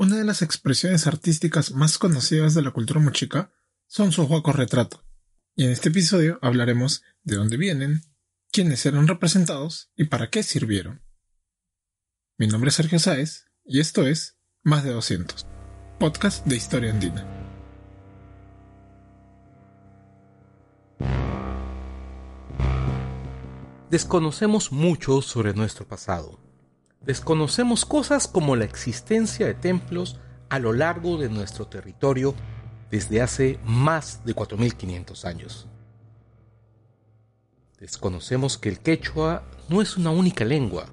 Una de las expresiones artísticas más conocidas de la cultura mochica son sus huacos retrato. Y en este episodio hablaremos de dónde vienen, quiénes eran representados y para qué sirvieron. Mi nombre es Sergio Sáez y esto es Más de 200, podcast de historia andina. Desconocemos mucho sobre nuestro pasado Desconocemos cosas como la existencia de templos a lo largo de nuestro territorio desde hace más de 4.500 años. Desconocemos que el quechua no es una única lengua.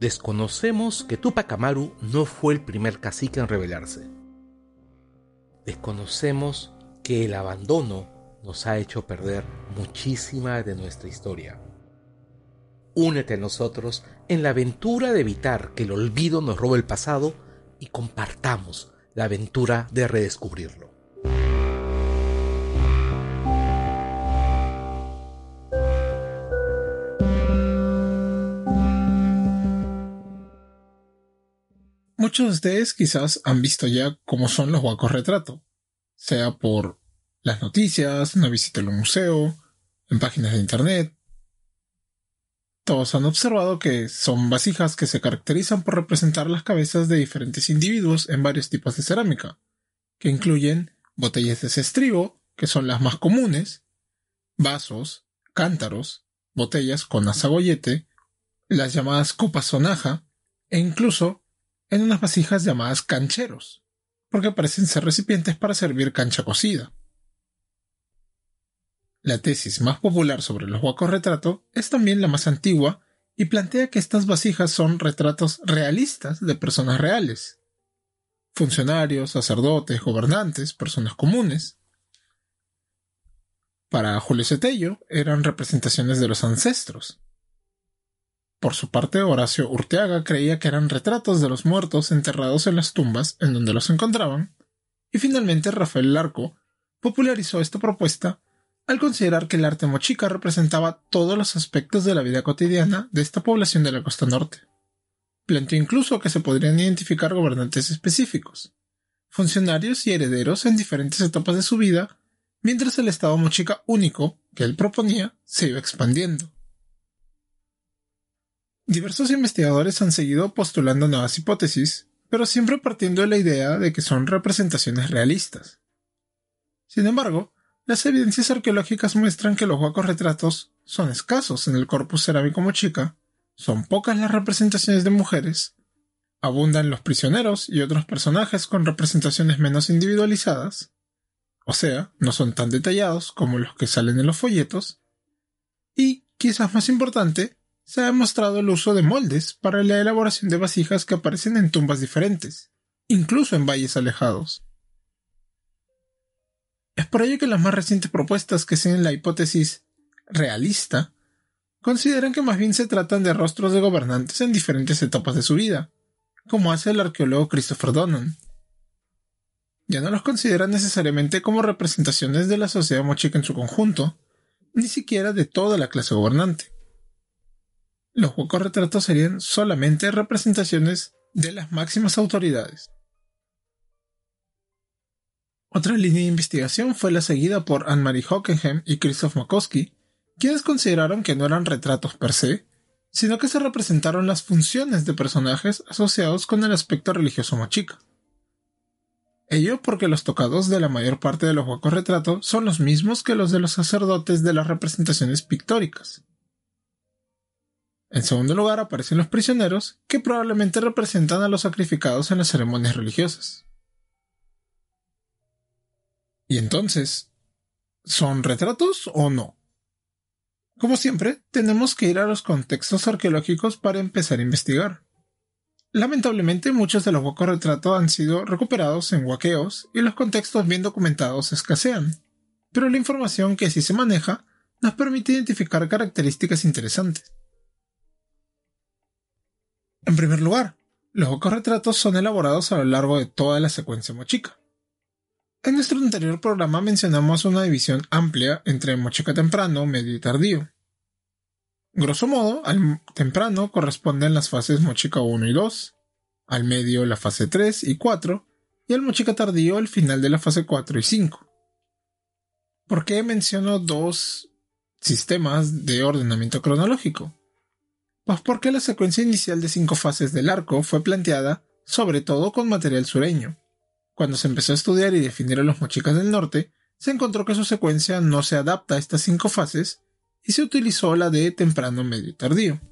Desconocemos que Tupac Amaru no fue el primer cacique en rebelarse. Desconocemos que el abandono nos ha hecho perder muchísima de nuestra historia. Únete a nosotros en la aventura de evitar que el olvido nos robe el pasado y compartamos la aventura de redescubrirlo. Muchos de ustedes quizás han visto ya cómo son los huacos retrato, sea por las noticias, una visita al museo, en páginas de internet, todos han observado que son vasijas que se caracterizan por representar las cabezas de diferentes individuos en varios tipos de cerámica, que incluyen botellas de cestribo, que son las más comunes, vasos, cántaros, botellas con azagoyete, las llamadas copas sonaja, e incluso en unas vasijas llamadas cancheros, porque parecen ser recipientes para servir cancha cocida. La tesis más popular sobre los huacos retrato es también la más antigua y plantea que estas vasijas son retratos realistas de personas reales. Funcionarios, sacerdotes, gobernantes, personas comunes. Para Julio Cetello eran representaciones de los ancestros. Por su parte, Horacio Urteaga creía que eran retratos de los muertos enterrados en las tumbas en donde los encontraban, y finalmente Rafael Larco popularizó esta propuesta al considerar que el arte mochica representaba todos los aspectos de la vida cotidiana de esta población de la costa norte. Planteó incluso que se podrían identificar gobernantes específicos, funcionarios y herederos en diferentes etapas de su vida, mientras el Estado mochica único que él proponía se iba expandiendo. Diversos investigadores han seguido postulando nuevas hipótesis, pero siempre partiendo de la idea de que son representaciones realistas. Sin embargo, las evidencias arqueológicas muestran que los huacos retratos son escasos en el corpus cerámico mochica, son pocas las representaciones de mujeres, abundan los prisioneros y otros personajes con representaciones menos individualizadas, o sea, no son tan detallados como los que salen en los folletos, y, quizás más importante, se ha demostrado el uso de moldes para la elaboración de vasijas que aparecen en tumbas diferentes, incluso en valles alejados. Es por ello que las más recientes propuestas que siguen la hipótesis realista consideran que más bien se tratan de rostros de gobernantes en diferentes etapas de su vida, como hace el arqueólogo Christopher Donnan. Ya no los consideran necesariamente como representaciones de la sociedad mochica en su conjunto, ni siquiera de toda la clase gobernante. Los huecos retratos serían solamente representaciones de las máximas autoridades. Otra línea de investigación fue la seguida por Anne-Marie Hockenheim y Christoph Makowski, quienes consideraron que no eran retratos per se, sino que se representaron las funciones de personajes asociados con el aspecto religioso mochica. Ello porque los tocados de la mayor parte de los huecos retratos son los mismos que los de los sacerdotes de las representaciones pictóricas. En segundo lugar aparecen los prisioneros, que probablemente representan a los sacrificados en las ceremonias religiosas. Y entonces, ¿son retratos o no? Como siempre, tenemos que ir a los contextos arqueológicos para empezar a investigar. Lamentablemente muchos de los huecos retratos han sido recuperados en huaqueos y los contextos bien documentados escasean, pero la información que así se maneja nos permite identificar características interesantes. En primer lugar, los huecos retratos son elaborados a lo largo de toda la secuencia mochica. En nuestro anterior programa mencionamos una división amplia entre mochica temprano, medio y tardío. Grosso modo, al temprano corresponden las fases mochica 1 y 2, al medio la fase 3 y 4, y al mochica tardío el final de la fase 4 y 5. ¿Por qué menciono dos sistemas de ordenamiento cronológico? Pues porque la secuencia inicial de cinco fases del arco fue planteada sobre todo con material sureño. Cuando se empezó a estudiar y definir a los mochicas del norte, se encontró que su secuencia no se adapta a estas cinco fases y se utilizó la de temprano, medio y tardío.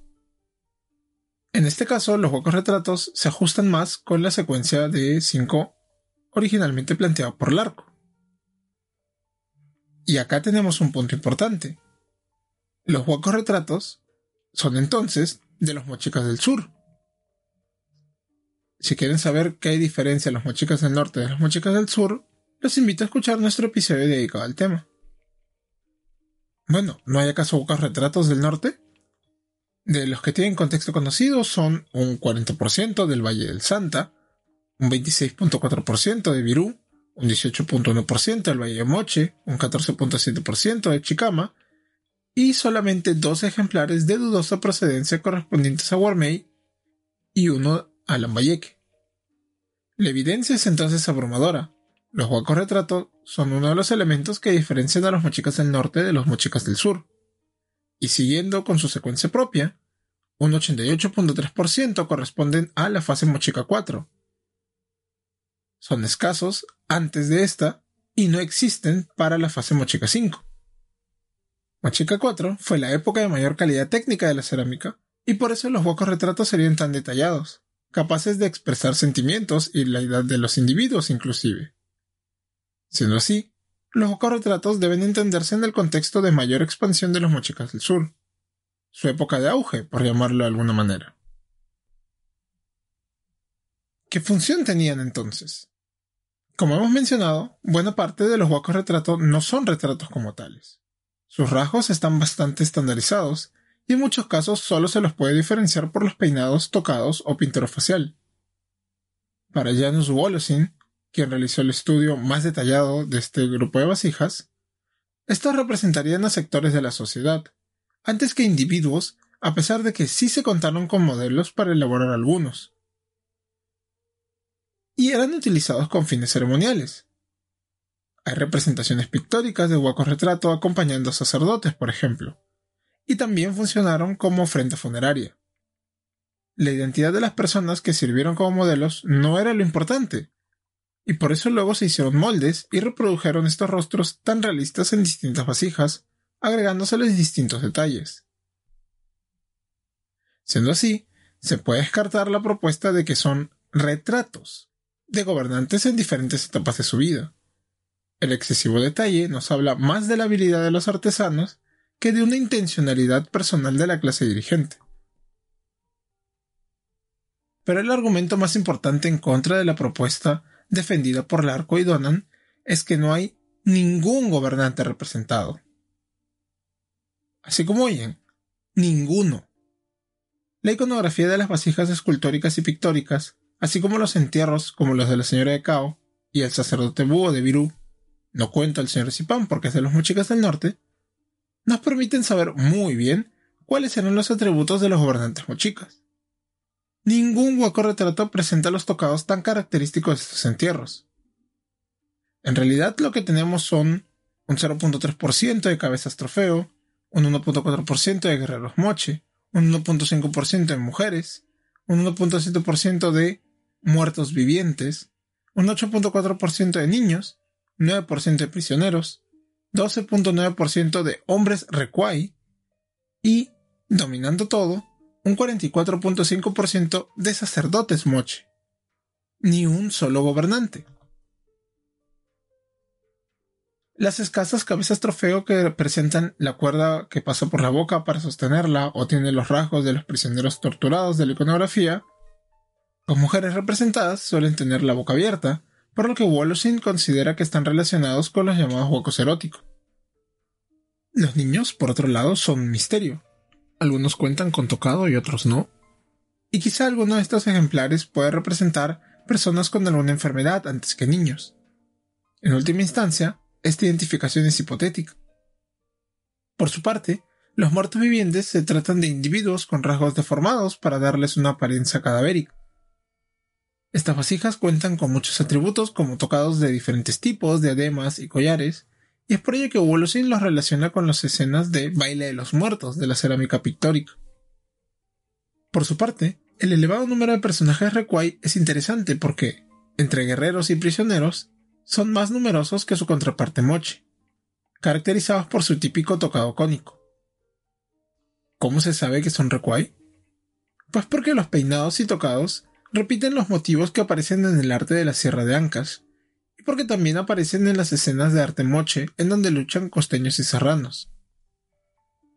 En este caso, los huecos retratos se ajustan más con la secuencia de 5 originalmente planteada por el arco. Y acá tenemos un punto importante. Los huecos retratos son entonces de los mochicas del sur. Si quieren saber qué hay diferencia en los mochicas del norte de los mochicas del sur, los invito a escuchar nuestro episodio dedicado al tema. Bueno, ¿no hay acaso huecos retratos del norte? De los que tienen contexto conocido son un 40% del Valle del Santa, un 26.4% de Virú, un 18.1% del Valle de Moche, un 14.7% de Chicama, y solamente dos ejemplares de dudosa procedencia correspondientes a Warmey y uno a Lambayeque. La evidencia es entonces abrumadora. Los huecos retratos son uno de los elementos que diferencian a los mochicas del norte de los mochicas del sur. Y siguiendo con su secuencia propia, un 88.3% corresponden a la fase mochica 4. Son escasos antes de esta y no existen para la fase mochica 5. Mochica 4 fue la época de mayor calidad técnica de la cerámica, y por eso los huecos retratos serían tan detallados, capaces de expresar sentimientos y la edad de los individuos inclusive. Siendo así, los retratos deben entenderse en el contexto de mayor expansión de los mochicas del sur, su época de auge, por llamarlo de alguna manera. ¿Qué función tenían entonces? Como hemos mencionado, buena parte de los huecos retratos no son retratos como tales. Sus rasgos están bastante estandarizados y en muchos casos solo se los puede diferenciar por los peinados, tocados o pintura facial. Para Janusz Wolosin, quien realizó el estudio más detallado de este grupo de vasijas, estos representarían a sectores de la sociedad, antes que individuos, a pesar de que sí se contaron con modelos para elaborar algunos. Y eran utilizados con fines ceremoniales, hay representaciones pictóricas de huecos retrato acompañando a sacerdotes, por ejemplo, y también funcionaron como ofrenda funeraria. La identidad de las personas que sirvieron como modelos no era lo importante, y por eso luego se hicieron moldes y reprodujeron estos rostros tan realistas en distintas vasijas, agregándoseles distintos detalles. Siendo así, se puede descartar la propuesta de que son retratos de gobernantes en diferentes etapas de su vida. El excesivo detalle nos habla más de la habilidad de los artesanos que de una intencionalidad personal de la clase dirigente. Pero el argumento más importante en contra de la propuesta defendida por Larco y Donan es que no hay ningún gobernante representado. Así como oyen, ninguno. La iconografía de las vasijas escultóricas y pictóricas, así como los entierros como los de la señora de Cao y el sacerdote búho de Virú, no cuenta el señor Zipán porque es de los mochicas del norte, nos permiten saber muy bien cuáles eran los atributos de los gobernantes mochicas. Ningún hueco retrato presenta los tocados tan característicos de estos entierros. En realidad lo que tenemos son un 0.3% de cabezas trofeo, un 1.4% de guerreros moche, un 1.5% de mujeres, un 1.7% de muertos vivientes, un 8.4% de niños 9% de prisioneros, 12.9% de hombres recuay y, dominando todo, un 44.5% de sacerdotes moche. Ni un solo gobernante. Las escasas cabezas trofeo que representan la cuerda que pasa por la boca para sostenerla o tiene los rasgos de los prisioneros torturados de la iconografía Las mujeres representadas suelen tener la boca abierta, por lo que Wolosin considera que están relacionados con los llamados huecos eróticos. Los niños, por otro lado, son un misterio. Algunos cuentan con tocado y otros no. Y quizá alguno de estos ejemplares puede representar personas con alguna enfermedad antes que niños. En última instancia, esta identificación es hipotética. Por su parte, los muertos vivientes se tratan de individuos con rasgos deformados para darles una apariencia cadavérica. Estas vasijas cuentan con muchos atributos como tocados de diferentes tipos, diademas y collares, y es por ello que Wolosin los relaciona con las escenas de baile de los muertos de la cerámica pictórica. Por su parte, el elevado número de personajes Requai es interesante porque, entre guerreros y prisioneros, son más numerosos que su contraparte Moche, caracterizados por su típico tocado cónico. ¿Cómo se sabe que son Requai? Pues porque los peinados y tocados repiten los motivos que aparecen en el arte de la Sierra de Ancas, y porque también aparecen en las escenas de arte moche en donde luchan costeños y serranos.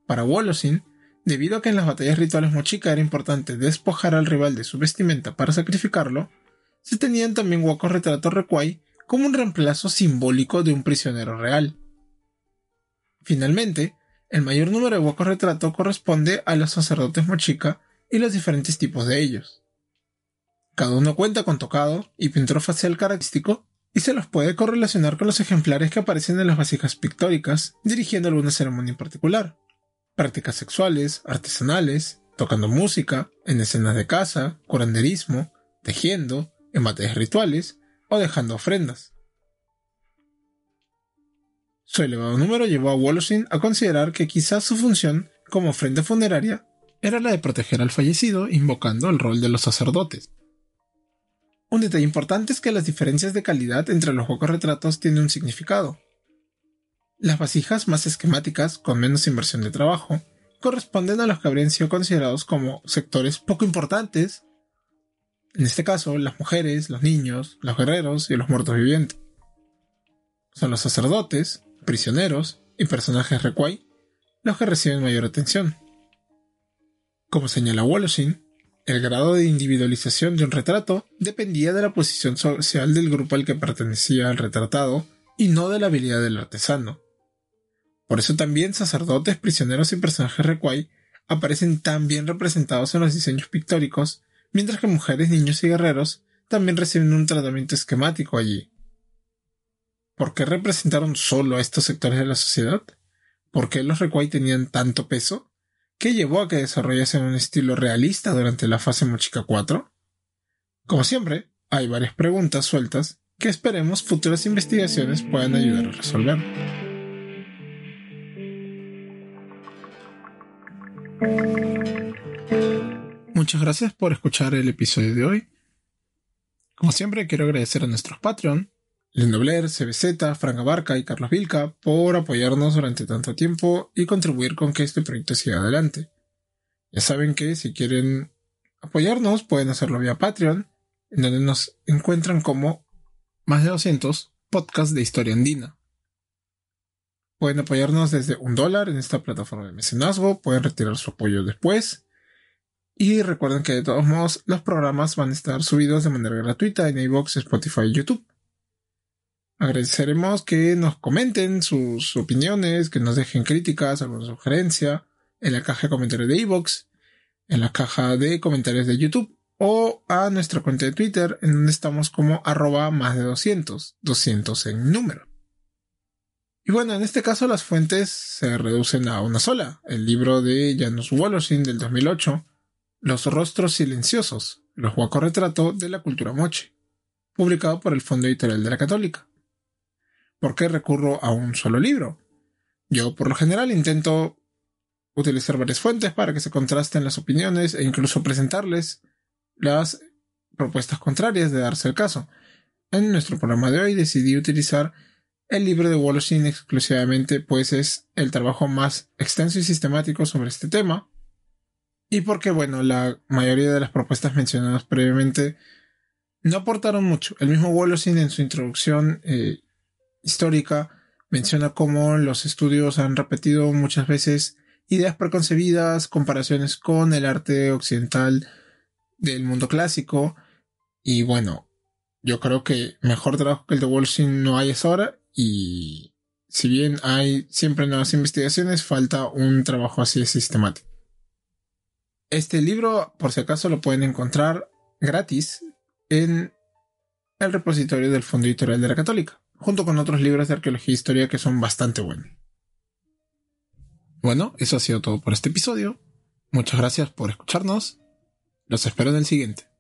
Para Wolosin, debido a que en las batallas rituales mochica era importante despojar al rival de su vestimenta para sacrificarlo, se tenían también huecos retratos recuay como un reemplazo simbólico de un prisionero real. Finalmente, el mayor número de huecos retrato corresponde a los sacerdotes mochica y los diferentes tipos de ellos. Cada uno cuenta con tocado y pintura facial característico y se los puede correlacionar con los ejemplares que aparecen en las vasijas pictóricas, dirigiendo alguna ceremonia en particular. Prácticas sexuales, artesanales, tocando música, en escenas de caza, curanderismo, tejiendo, en batallas rituales o dejando ofrendas. Su elevado número llevó a Wolosin a considerar que quizás su función como ofrenda funeraria era la de proteger al fallecido invocando el rol de los sacerdotes. Un detalle importante es que las diferencias de calidad entre los juegos retratos tienen un significado. Las vasijas más esquemáticas, con menos inversión de trabajo, corresponden a los que habrían sido considerados como sectores poco importantes, en este caso las mujeres, los niños, los guerreros y los muertos vivientes. Son los sacerdotes, prisioneros y personajes requai los que reciben mayor atención. Como señala Wolosin, el grado de individualización de un retrato dependía de la posición social del grupo al que pertenecía el retratado y no de la habilidad del artesano. Por eso también sacerdotes, prisioneros y personajes recuay aparecen tan bien representados en los diseños pictóricos, mientras que mujeres, niños y guerreros también reciben un tratamiento esquemático allí. ¿Por qué representaron solo a estos sectores de la sociedad? ¿Por qué los recuay tenían tanto peso? ¿Qué llevó a que desarrollasen un estilo realista durante la fase Mochica 4? Como siempre, hay varias preguntas sueltas que esperemos futuras investigaciones puedan ayudar a resolver. Muchas gracias por escuchar el episodio de hoy. Como siempre, quiero agradecer a nuestros Patreon, Lendobler, CBZ, Frank Barca y Carlos Vilca por apoyarnos durante tanto tiempo y contribuir con que este proyecto siga adelante. Ya saben que si quieren apoyarnos pueden hacerlo vía Patreon, en donde nos encuentran como más de 200 podcasts de historia andina. Pueden apoyarnos desde un dólar en esta plataforma de mecenazgo, pueden retirar su apoyo después. Y recuerden que de todos modos los programas van a estar subidos de manera gratuita en iVoox, Spotify y YouTube. Agradeceremos que nos comenten sus opiniones, que nos dejen críticas, alguna sugerencia en la caja de comentarios de iVoox, en la caja de comentarios de YouTube o a nuestra cuenta de Twitter en donde estamos como arroba más de 200, 200 en número. Y bueno, en este caso las fuentes se reducen a una sola, el libro de Janusz Wolosin del 2008, Los rostros silenciosos, los retrato de la cultura moche, publicado por el Fondo Editorial de la Católica. ¿Por qué recurro a un solo libro? Yo por lo general intento utilizar varias fuentes para que se contrasten las opiniones e incluso presentarles las propuestas contrarias de darse el caso. En nuestro programa de hoy decidí utilizar el libro de Wolosin exclusivamente, pues es el trabajo más extenso y sistemático sobre este tema. Y porque, bueno, la mayoría de las propuestas mencionadas previamente no aportaron mucho. El mismo Wolosin en su introducción eh, histórica menciona cómo los estudios han repetido muchas veces ideas preconcebidas, comparaciones con el arte occidental del mundo clásico, Y bueno, yo creo que mejor trabajo que el de Walshin no hay ahora. Y si bien hay siempre nuevas investigaciones, falta un trabajo así sistemático. Este libro, por si acaso, lo pueden encontrar gratis en el repositorio del Fondo Editorial de la Católica, junto con otros libros de arqueología e historia que son bastante buenos. Bueno, eso ha sido todo por este episodio. Muchas gracias por escucharnos. Los espero en el siguiente.